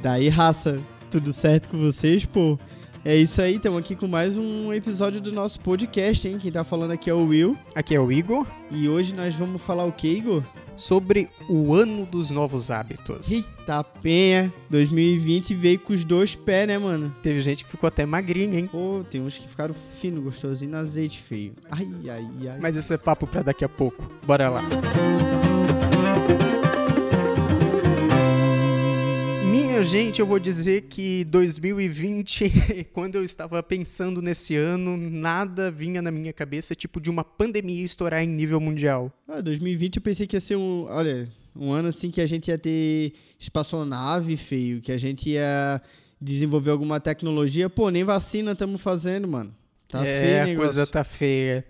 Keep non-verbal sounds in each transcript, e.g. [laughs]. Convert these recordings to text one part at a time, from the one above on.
Daí, raça, tudo certo com vocês, pô? É isso aí, estamos aqui com mais um episódio do nosso podcast, hein? Quem tá falando aqui é o Will. Aqui é o Igor. E hoje nós vamos falar o que, Igor? Sobre o ano dos novos hábitos. Eita penha, 2020 veio com os dois pés, né, mano? Teve gente que ficou até magrinha, hein? Pô, tem uns que ficaram fino, gostosinho, no azeite feio. Ai, ai, ai. Mas isso é papo pra daqui a pouco. Bora lá. Minha gente, eu vou dizer que 2020, [laughs] quando eu estava pensando nesse ano, nada vinha na minha cabeça tipo de uma pandemia estourar em nível mundial. Ah, 2020 eu pensei que ia ser um, olha, um ano assim que a gente ia ter espaçonave, feio, que a gente ia desenvolver alguma tecnologia. Pô, nem vacina estamos fazendo, mano. Tá é, feio o negócio. a coisa tá feia.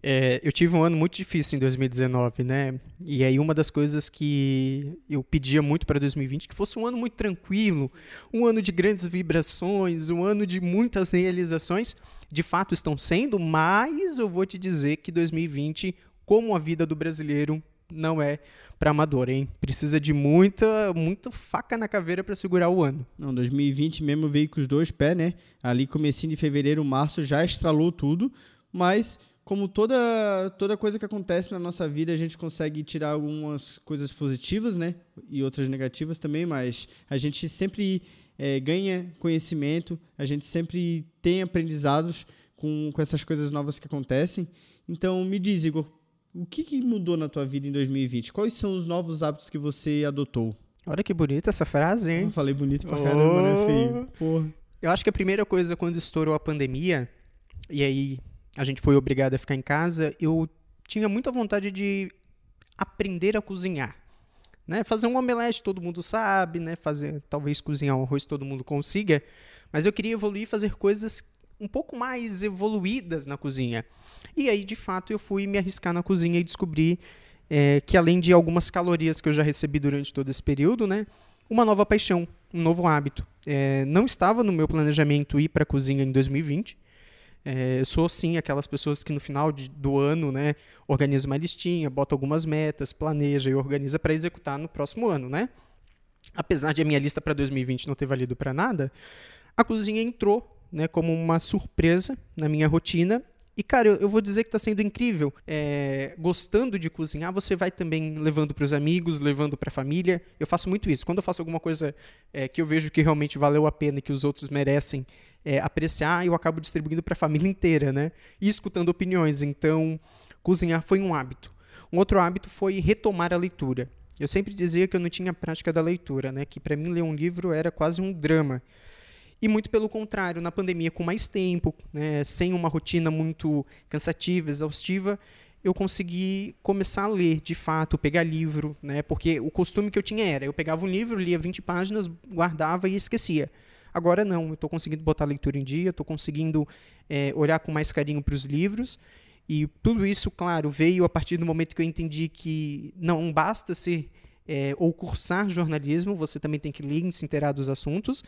É, eu tive um ano muito difícil em 2019, né? E aí uma das coisas que eu pedia muito para 2020 que fosse um ano muito tranquilo, um ano de grandes vibrações, um ano de muitas realizações. De fato estão sendo, mas eu vou te dizer que 2020, como a vida do brasileiro, não é para amador, hein? Precisa de muita, muita faca na caveira para segurar o ano. Não, 2020 mesmo veio com os dois pés, né? Ali comecinho de fevereiro, março já estralou tudo, mas como toda, toda coisa que acontece na nossa vida, a gente consegue tirar algumas coisas positivas, né? E outras negativas também, mas a gente sempre é, ganha conhecimento, a gente sempre tem aprendizados com, com essas coisas novas que acontecem. Então, me diz, Igor, o que, que mudou na tua vida em 2020? Quais são os novos hábitos que você adotou? Olha que bonita essa frase, hein? Eu falei bonito pra caramba, né, feio? Porra. Eu acho que a primeira coisa quando estourou a pandemia, e aí a gente foi obrigado a ficar em casa, eu tinha muita vontade de aprender a cozinhar. Né? Fazer um omelete todo mundo sabe, né? Fazer, talvez cozinhar um arroz todo mundo consiga, mas eu queria evoluir e fazer coisas um pouco mais evoluídas na cozinha. E aí, de fato, eu fui me arriscar na cozinha e descobri é, que além de algumas calorias que eu já recebi durante todo esse período, né? Uma nova paixão, um novo hábito. É, não estava no meu planejamento ir para a cozinha em 2020, é, eu sou, sim, aquelas pessoas que no final de, do ano, né, organiza uma listinha, bota algumas metas, planeja e organiza para executar no próximo ano, né? Apesar de a minha lista para 2020 não ter valido para nada, a cozinha entrou, né, como uma surpresa na minha rotina e, cara, eu, eu, vou dizer que está sendo incrível. É, gostando de cozinhar, você vai também levando para os amigos, levando para a família. Eu faço muito isso. Quando eu faço alguma coisa é, que eu vejo que realmente valeu a pena e que os outros merecem é, apreciar, eu acabo distribuindo para a família [laughs] inteira, né? E escutando opiniões. Então, cozinhar foi um hábito. Um outro hábito foi retomar a leitura. Eu sempre dizia que eu não tinha prática da leitura, né? Que para mim ler um livro era quase um drama. E muito pelo contrário, na pandemia, com mais tempo, né, sem uma rotina muito cansativa, exaustiva, eu consegui começar a ler, de fato, pegar livro, né, porque o costume que eu tinha era, eu pegava um livro, lia 20 páginas, guardava e esquecia. Agora não, eu estou conseguindo botar a leitura em dia, estou conseguindo é, olhar com mais carinho para os livros, e tudo isso, claro, veio a partir do momento que eu entendi que não basta ser é, ou cursar jornalismo, você também tem que ler e se inteirar dos assuntos.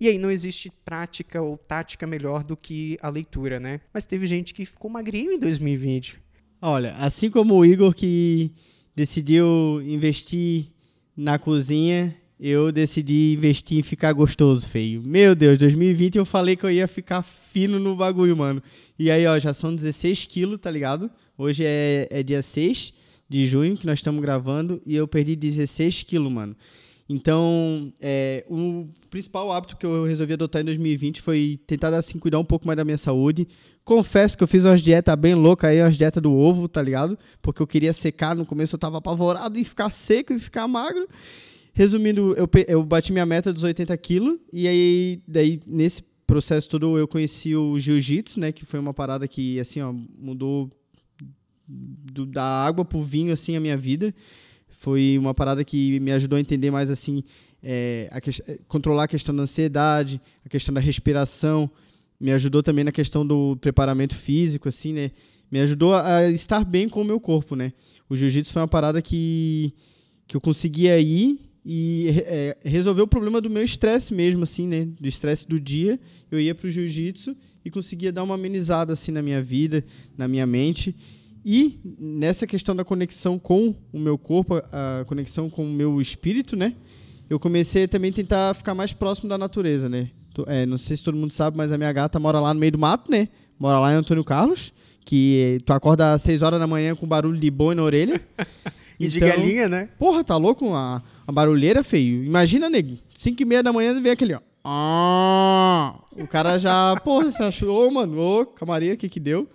E aí não existe prática ou tática melhor do que a leitura, né? Mas teve gente que ficou magrinho em 2020. Olha, assim como o Igor que decidiu investir na cozinha, eu decidi investir em ficar gostoso, feio. Meu Deus, 2020 eu falei que eu ia ficar fino no bagulho, mano. E aí, ó, já são 16 quilos, tá ligado? Hoje é, é dia 6 de junho que nós estamos gravando e eu perdi 16 quilos, mano. Então, é, o principal hábito que eu resolvi adotar em 2020 foi tentar assim, cuidar um pouco mais da minha saúde. Confesso que eu fiz umas dietas bem loucas aí, umas dietas do ovo, tá ligado? Porque eu queria secar, no começo eu tava apavorado em ficar seco e ficar magro. Resumindo, eu, eu bati minha meta dos 80 quilos e aí, daí, nesse processo todo, eu conheci o jiu-jitsu, né? Que foi uma parada que, assim, ó, mudou do, da água pro vinho, assim, a minha vida. Foi uma parada que me ajudou a entender mais, assim, é, a que, é, controlar a questão da ansiedade, a questão da respiração. Me ajudou também na questão do preparamento físico, assim, né? Me ajudou a estar bem com o meu corpo, né? O jiu-jitsu foi uma parada que, que eu conseguia ir e é, resolver o problema do meu estresse mesmo, assim, né? Do estresse do dia. Eu ia para o jiu-jitsu e conseguia dar uma amenizada, assim, na minha vida, na minha mente. E nessa questão da conexão com o meu corpo, a conexão com o meu espírito, né? eu comecei também a tentar ficar mais próximo da natureza, né? É, não sei se todo mundo sabe, mas a minha gata mora lá no meio do mato, né? Mora lá em Antônio Carlos, que tu acorda às 6 horas da manhã com barulho de boi na orelha. [laughs] e então, de galinha, né? Porra, tá louco? A, a barulheira, feio. Imagina, nego, 5 e meia da manhã vem aquele, ó. Ah, o cara já, [laughs] porra, você achou, ô, mano, ô, camaria, o que que deu?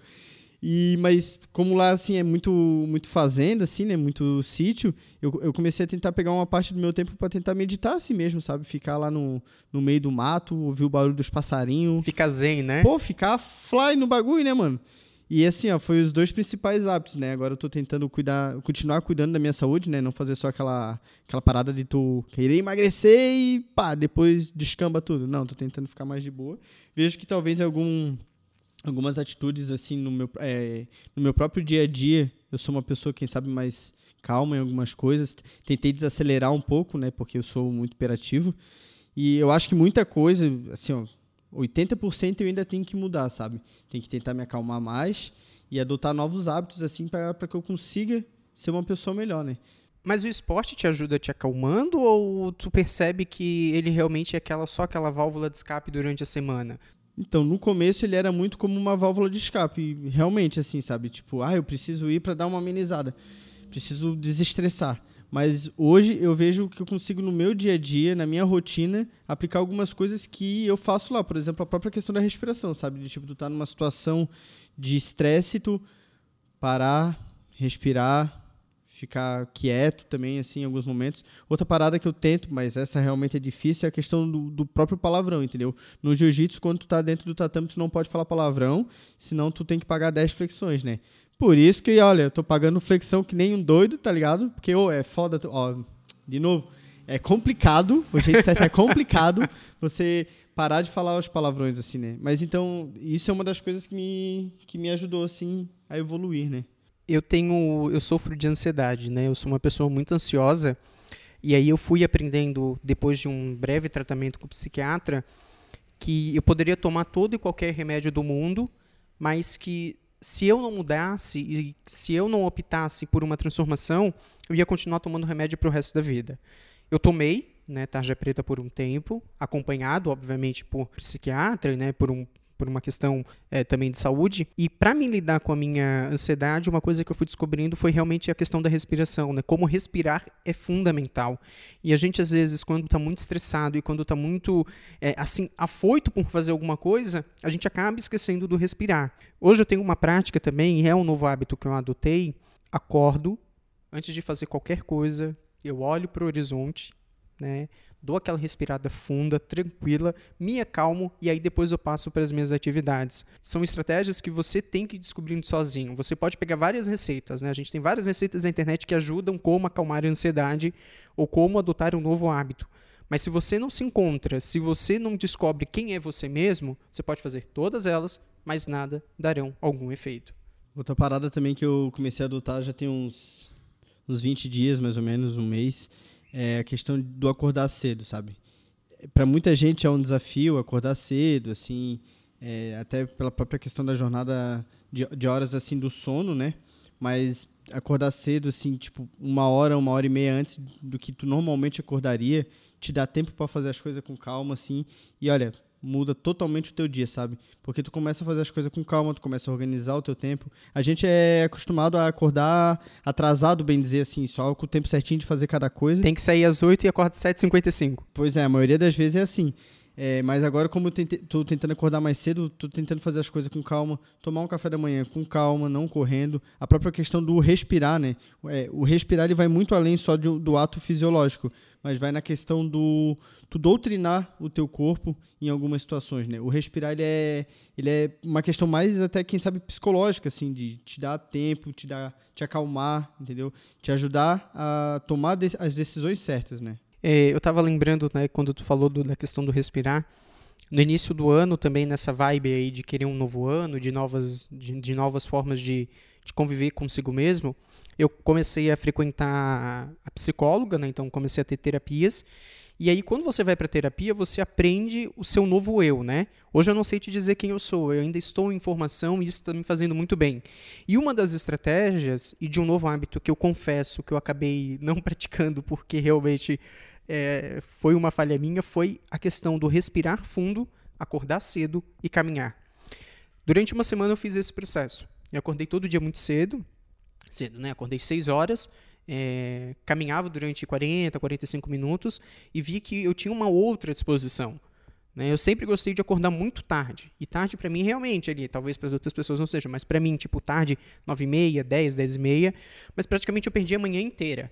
E, mas como lá assim é muito muito fazenda assim, né, muito sítio, eu, eu comecei a tentar pegar uma parte do meu tempo para tentar meditar assim mesmo, sabe? Ficar lá no, no meio do mato, ouvir o barulho dos passarinhos. Ficar zen, né? Pô, ficar fly no bagulho, né, mano? E assim, ó, foi os dois principais hábitos, né? Agora eu tô tentando cuidar, continuar cuidando da minha saúde, né? Não fazer só aquela, aquela parada de tu querer emagrecer e pá, depois descamba tudo. Não, tô tentando ficar mais de boa. Vejo que talvez algum algumas atitudes assim no meu, é, no meu próprio dia a dia. Eu sou uma pessoa, quem sabe, mais calma em algumas coisas. Tentei desacelerar um pouco, né? Porque eu sou muito hiperativo. E eu acho que muita coisa, assim, ó, 80% eu ainda tenho que mudar, sabe? Tem que tentar me acalmar mais e adotar novos hábitos, assim, para que eu consiga ser uma pessoa melhor, né? Mas o esporte te ajuda te acalmando ou tu percebe que ele realmente é aquela só aquela válvula de escape durante a semana? Então, no começo ele era muito como uma válvula de escape, realmente assim, sabe? Tipo, ah, eu preciso ir para dar uma amenizada. Preciso desestressar. Mas hoje eu vejo que eu consigo no meu dia a dia, na minha rotina, aplicar algumas coisas que eu faço lá. Por exemplo, a própria questão da respiração, sabe? De tipo, tu tá numa situação de estresse, tu parar, respirar, ficar quieto também, assim, em alguns momentos. Outra parada que eu tento, mas essa realmente é difícil, é a questão do, do próprio palavrão, entendeu? No jiu-jitsu, quando tu tá dentro do tatame, tu não pode falar palavrão, senão tu tem que pagar 10 flexões, né? Por isso que, olha, eu tô pagando flexão que nem um doido, tá ligado? Porque, ô, oh, é foda, ó, de novo, é complicado, o jeito certo é complicado [laughs] você parar de falar os palavrões, assim, né? Mas então, isso é uma das coisas que me, que me ajudou, assim, a evoluir, né? eu tenho, eu sofro de ansiedade, né? Eu sou uma pessoa muito ansiosa. E aí eu fui aprendendo depois de um breve tratamento com o psiquiatra que eu poderia tomar todo e qualquer remédio do mundo, mas que se eu não mudasse e se eu não optasse por uma transformação, eu ia continuar tomando remédio para o resto da vida. Eu tomei, né, tarja preta por um tempo, acompanhado, obviamente, por psiquiatra, né, por um por uma questão é, também de saúde. E para me lidar com a minha ansiedade, uma coisa que eu fui descobrindo foi realmente a questão da respiração, né? Como respirar é fundamental. E a gente às vezes, quando está muito estressado e quando está muito é, assim afoito por fazer alguma coisa, a gente acaba esquecendo do respirar. Hoje eu tenho uma prática também, e é um novo hábito que eu adotei. Acordo antes de fazer qualquer coisa, eu olho para o horizonte, né? Dou aquela respirada funda, tranquila, me acalmo e aí depois eu passo para as minhas atividades. São estratégias que você tem que ir descobrindo sozinho. Você pode pegar várias receitas, né? A gente tem várias receitas na internet que ajudam como acalmar a ansiedade ou como adotar um novo hábito. Mas se você não se encontra, se você não descobre quem é você mesmo, você pode fazer todas elas, mas nada darão algum efeito. Outra parada também que eu comecei a adotar já tem uns, uns 20 dias, mais ou menos, um mês, é a questão do acordar cedo, sabe? Para muita gente é um desafio acordar cedo, assim, é, até pela própria questão da jornada de, de, horas assim do sono, né? Mas acordar cedo, assim, tipo uma hora, uma hora e meia antes do que tu normalmente acordaria, te dá tempo para fazer as coisas com calma, assim. E olha, muda totalmente o teu dia, sabe? Porque tu começa a fazer as coisas com calma, tu começa a organizar o teu tempo. A gente é acostumado a acordar atrasado, bem dizer assim, só com o tempo certinho de fazer cada coisa. Tem que sair às 8 e acorda às 7h55. Pois é, a maioria das vezes é assim. É, mas agora, como eu estou tentando acordar mais cedo, estou tentando fazer as coisas com calma, tomar um café da manhã com calma, não correndo. A própria questão do respirar, né? É, o respirar ele vai muito além só de, do ato fisiológico, mas vai na questão do tu doutrinar o teu corpo em algumas situações, né? O respirar ele é, ele é uma questão mais até quem sabe psicológica, assim, de te dar tempo, te dar, te acalmar, entendeu? Te ajudar a tomar as decisões certas, né? É, eu estava lembrando, né, quando tu falou do, da questão do respirar, no início do ano também nessa vibe aí de querer um novo ano, de novas, de, de novas formas de, de conviver consigo mesmo, eu comecei a frequentar a psicóloga, né, então comecei a ter terapias, e aí, quando você vai para terapia, você aprende o seu novo eu, né? Hoje eu não sei te dizer quem eu sou, eu ainda estou em formação e isso está me fazendo muito bem. E uma das estratégias e de um novo hábito que eu confesso que eu acabei não [laughs] praticando porque realmente é, foi uma falha minha, foi a questão do respirar fundo, acordar cedo e caminhar. Durante uma semana eu fiz esse processo. Eu acordei todo dia muito cedo, cedo, né? Acordei 6 horas, é, caminhava durante 40, 45 minutos e vi que eu tinha uma outra disposição. Né? Eu sempre gostei de acordar muito tarde. E tarde para mim realmente ali, talvez para as outras pessoas não seja, mas para mim, tipo, tarde 9 e meia, 10, 10 e meia, mas praticamente eu perdi a manhã inteira.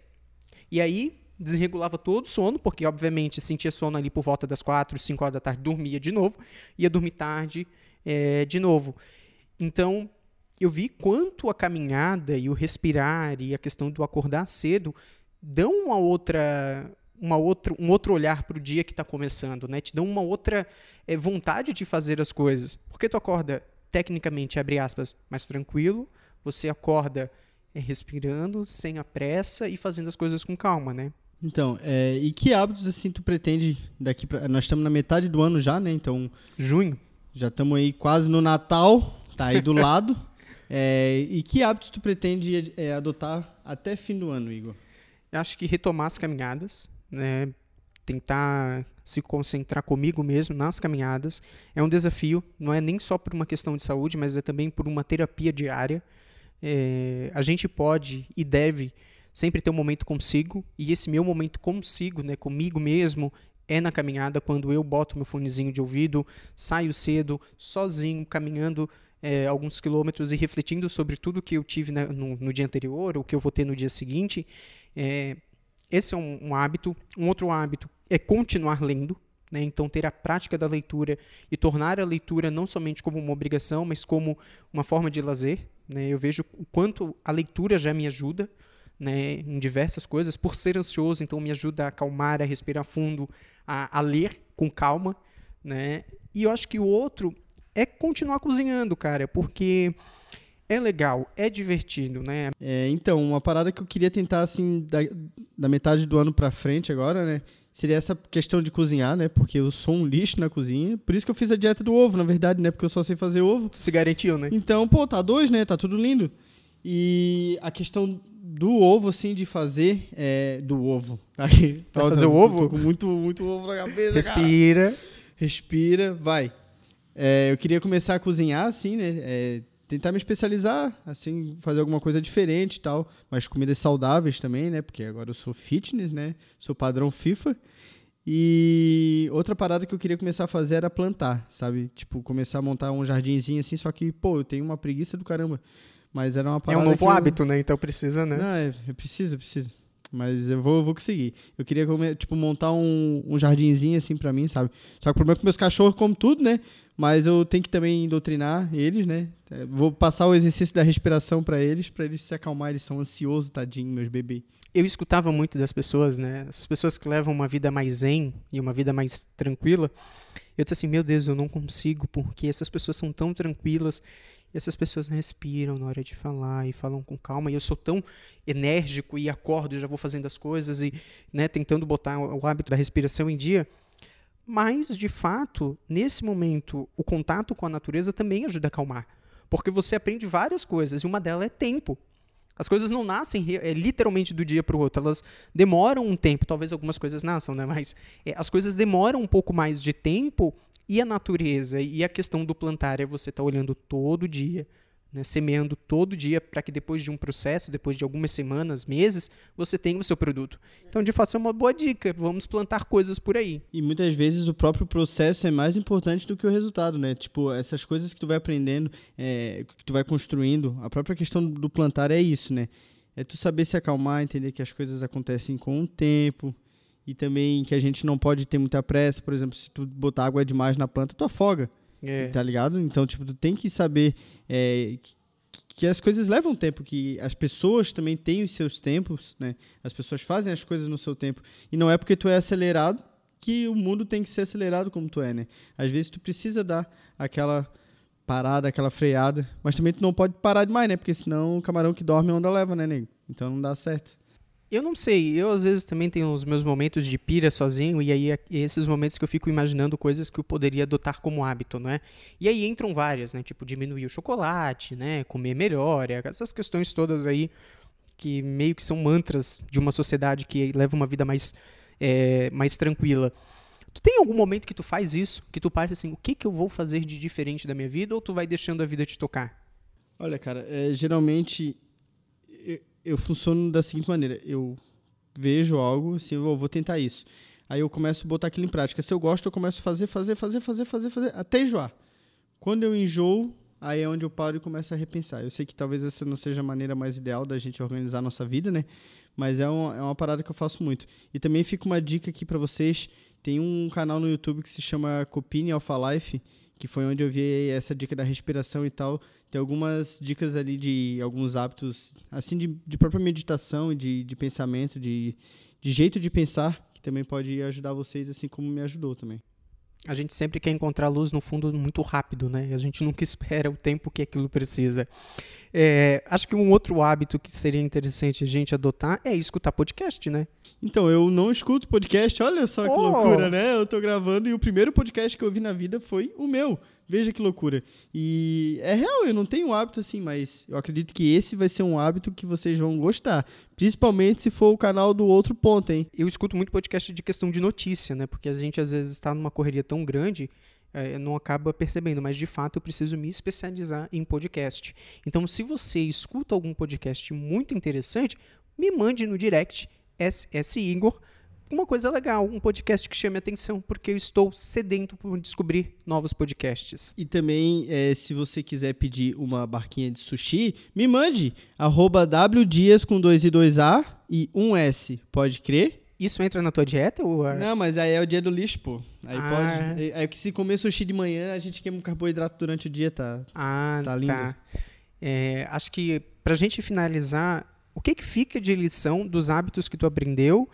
E aí desregulava todo o sono, porque obviamente sentia sono ali por volta das 4, 5 horas da tarde, dormia de novo, ia dormir tarde é, de novo. Então, eu vi quanto a caminhada e o respirar e a questão do acordar cedo dão uma outra, uma outra, um outro olhar para o dia que está começando, né? Te dão uma outra é, vontade de fazer as coisas. Porque tu acorda, tecnicamente, abre aspas, mais tranquilo, você acorda é, respirando, sem a pressa e fazendo as coisas com calma, né? Então, é, e que hábitos assim tu pretende daqui para nós estamos na metade do ano já, né? Então, junho. Já estamos aí quase no Natal, tá aí do [laughs] lado. É, e que hábitos tu pretende é, adotar até fim do ano, Igor? Eu acho que retomar as caminhadas, né? tentar se concentrar comigo mesmo nas caminhadas. É um desafio, não é nem só por uma questão de saúde, mas é também por uma terapia diária. É, a gente pode e deve sempre ter um momento consigo, e esse meu momento consigo, né, comigo mesmo, é na caminhada quando eu boto meu fonezinho de ouvido, saio cedo, sozinho, caminhando é, alguns quilômetros e refletindo sobre tudo que eu tive na, no, no, dia anterior, o que eu vou ter no dia seguinte. É, esse é um, um, hábito. Um outro hábito é continuar lendo. Né? Então, ter a prática da leitura e tornar a leitura não somente como uma obrigação, mas como uma forma de lazer. Né? Eu vejo o quanto a leitura já me ajuda né, em diversas coisas. Por ser ansioso, então me ajuda a acalmar, a respirar fundo, a, a ler com calma, né? E eu acho que o outro é continuar cozinhando, cara, porque é legal, é divertido, né? É, então, uma parada que eu queria tentar, assim, da, da metade do ano pra frente agora, né? Seria essa questão de cozinhar, né? Porque eu sou um lixo na cozinha. Por isso que eu fiz a dieta do ovo, na verdade, né? Porque eu só sei fazer ovo. Tu se garantiu, né? Então, pô, tá dois, né? Tá tudo lindo. E a questão do ovo, assim, de fazer. É, do ovo. [laughs] Aí, vai fazer o ovo? Tô com muito, muito ovo na cabeça. Respira. Cara. Respira, vai. É, eu queria começar a cozinhar, assim, né? É, tentar me especializar, assim, fazer alguma coisa diferente e tal. Mas comidas saudáveis também, né? Porque agora eu sou fitness, né? Sou padrão FIFA. E outra parada que eu queria começar a fazer era plantar, sabe? Tipo, começar a montar um jardinzinho assim, só que, pô, eu tenho uma preguiça do caramba. Mas era uma parada. É um novo eu... hábito, né? Então precisa, né? Não, é, precisa, precisa. Mas eu vou, eu vou conseguir. Eu queria, tipo, montar um, um jardinzinho assim pra mim, sabe? Só que o problema é que meus cachorros comem tudo, né? Mas eu tenho que também doutrinar eles, né? É, vou passar o exercício da respiração para eles, para eles se acalmar. Eles são ansiosos, tadinho, meus bebês. Eu escutava muito das pessoas, né? Essas pessoas que levam uma vida mais zen e uma vida mais tranquila. Eu disse assim, meu Deus, eu não consigo, porque essas pessoas são tão tranquilas e essas pessoas respiram na hora de falar e falam com calma. E eu sou tão enérgico e acordo já vou fazendo as coisas e né, tentando botar o hábito da respiração em dia. Mas, de fato, nesse momento, o contato com a natureza também ajuda a acalmar. Porque você aprende várias coisas e uma delas é tempo. As coisas não nascem é, literalmente do dia para o outro, elas demoram um tempo. Talvez algumas coisas nasçam, né? Mas é, as coisas demoram um pouco mais de tempo e a natureza e a questão do plantar é você estar tá olhando todo dia, né, semeando todo dia para que depois de um processo, depois de algumas semanas, meses, você tenha o seu produto. Então, de fato, isso é uma boa dica. Vamos plantar coisas por aí. E muitas vezes o próprio processo é mais importante do que o resultado, né? Tipo, essas coisas que tu vai aprendendo, é, que tu vai construindo, a própria questão do plantar é isso, né? É tu saber se acalmar, entender que as coisas acontecem com o tempo, e também que a gente não pode ter muita pressa, por exemplo, se tu botar água demais na planta, tu afoga, é. tá ligado? Então, tipo, tu tem que saber é, que, que, as coisas levam tempo, que as pessoas também têm os seus tempos, né? As pessoas fazem as coisas no seu tempo, e não é porque tu é acelerado que o mundo tem que ser acelerado como tu é, né? Às vezes tu precisa dar aquela parada, aquela freada, mas também tu não pode parar demais, né? Porque senão o camarão que dorme onda leva, né, nego? Então não dá certo. Eu não sei, eu às vezes também tenho os meus momentos de pira sozinho, e aí é esses momentos que eu fico imaginando coisas que eu poderia adotar como hábito, não é? E aí entram várias, né? Tipo, diminuir o chocolate, né? Comer melhor, essas questões todas aí que meio que são mantras de uma sociedade que leva uma vida mais é, mais tranquila. Tu tem algum momento que tu faz isso? Que tu parte assim, o que, que eu vou fazer de diferente da minha vida? Ou tu vai deixando a vida te tocar? Olha, cara, é, geralmente eu, funciono da seguinte maneira: eu vejo algo, assim, eu vou tentar isso. Aí eu começo a botar aquilo em prática. Se eu gosto, eu começo a fazer, fazer, fazer, fazer, fazer, fazer, até enjoar. Quando eu enjoo, aí é onde eu paro e começo a repensar. Eu sei que talvez essa não seja a maneira mais ideal da gente organizar a nossa vida, né? Mas é uma, é uma parada que eu faço muito. E também fica uma dica aqui para vocês. Tem um canal no YouTube que se chama Copini Alpha Life, que foi onde eu vi essa dica da respiração e tal. Tem algumas dicas ali de alguns hábitos, assim, de, de própria meditação de, de pensamento, de, de jeito de pensar, que também pode ajudar vocês, assim como me ajudou também. A gente sempre quer encontrar luz no fundo muito rápido, né? A gente nunca [laughs] espera o tempo que aquilo precisa. É, acho que um outro hábito que seria interessante a gente adotar é escutar podcast, né? Então, eu não escuto podcast, olha só que oh. loucura, né? Eu tô gravando e o primeiro podcast que eu vi na vida foi o meu. Veja que loucura. E é real, eu não tenho hábito assim, mas eu acredito que esse vai ser um hábito que vocês vão gostar. Principalmente se for o canal do outro ponto, hein? Eu escuto muito podcast de questão de notícia, né? Porque a gente às vezes está numa correria tão grande é, não acaba percebendo, mas de fato eu preciso me especializar em podcast. Então, se você escuta algum podcast muito interessante, me mande no direct SS Igor uma coisa legal, um podcast que chame atenção, porque eu estou sedento por descobrir novos podcasts. E também, é, se você quiser pedir uma barquinha de sushi, me mande, arroba wdias com 2 e 2A e 1S, pode crer? Isso entra na tua dieta? Ou... É? Não, mas aí é o dia do lixo, pô. Aí ah. pode. É, é que se comer sushi de manhã, a gente queima um carboidrato durante o dia, tá? Ah, tá lindo. Tá. É, acho que pra gente finalizar, o que que fica de lição dos hábitos que tu aprendeu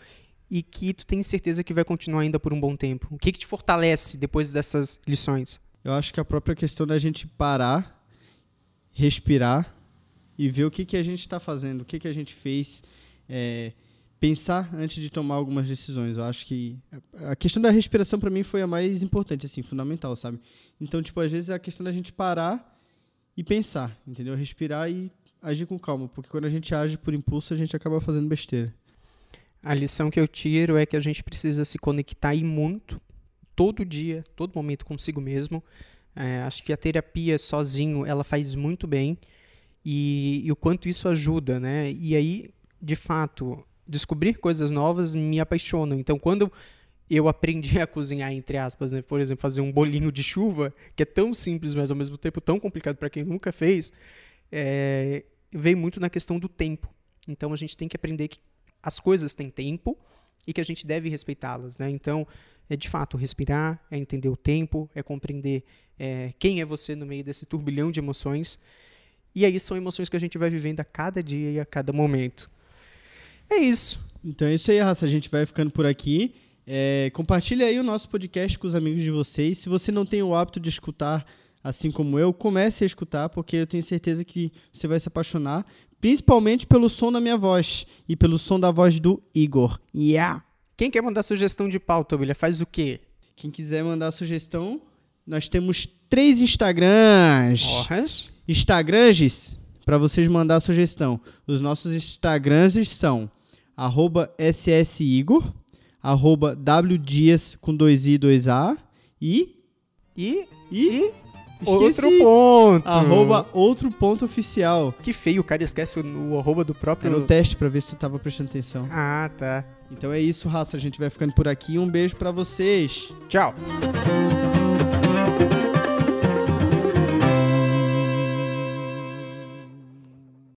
e que tu tem certeza que vai continuar ainda por um bom tempo? O que que te fortalece depois dessas lições? Eu acho que a própria questão da gente parar, respirar e ver o que que a gente está fazendo, o que que a gente fez. É, pensar antes de tomar algumas decisões. Eu acho que a questão da respiração para mim foi a mais importante, assim, fundamental, sabe? Então, tipo, às vezes é a questão da gente parar e pensar, entendeu? Respirar e agir com calma, porque quando a gente age por impulso, a gente acaba fazendo besteira. A lição que eu tiro é que a gente precisa se conectar e muito, todo dia, todo momento consigo mesmo. É, acho que a terapia sozinho, ela faz muito bem e, e o quanto isso ajuda, né? E aí, de fato, descobrir coisas novas me apaixonam. Então, quando eu aprendi a cozinhar, entre aspas, né? por exemplo, fazer um bolinho de chuva, que é tão simples, mas ao mesmo tempo tão complicado para quem nunca fez, é, veio muito na questão do tempo. Então, a gente tem que aprender que as coisas têm tempo e que a gente deve respeitá-las. Né? Então, é de fato respirar, é entender o tempo, é compreender é, quem é você no meio desse turbilhão de emoções. E aí são emoções que a gente vai vivendo a cada dia e a cada momento. É isso. Então é isso aí, raça. A gente vai ficando por aqui. É, compartilha aí o nosso podcast com os amigos de vocês. Se você não tem o hábito de escutar, assim como eu, comece a escutar, porque eu tenho certeza que você vai se apaixonar, principalmente pelo som da minha voz e pelo som da voz do Igor. Yeah! Quem quer mandar sugestão de pauta, William, faz o quê? Quem quiser mandar sugestão, nós temos três Instagrams. Porras. Instagrams para vocês mandar sugestão. Os nossos Instagrams são arroba ssigor, arroba wdias com dois i, dois a e... E... E... Outro ponto. Arroba outro ponto oficial. Que feio, o cara esquece o, o arroba do próprio... Era um teste pra ver se tu tava prestando atenção. Ah, tá. Então é isso, raça. A gente vai ficando por aqui. Um beijo para vocês. Tchau.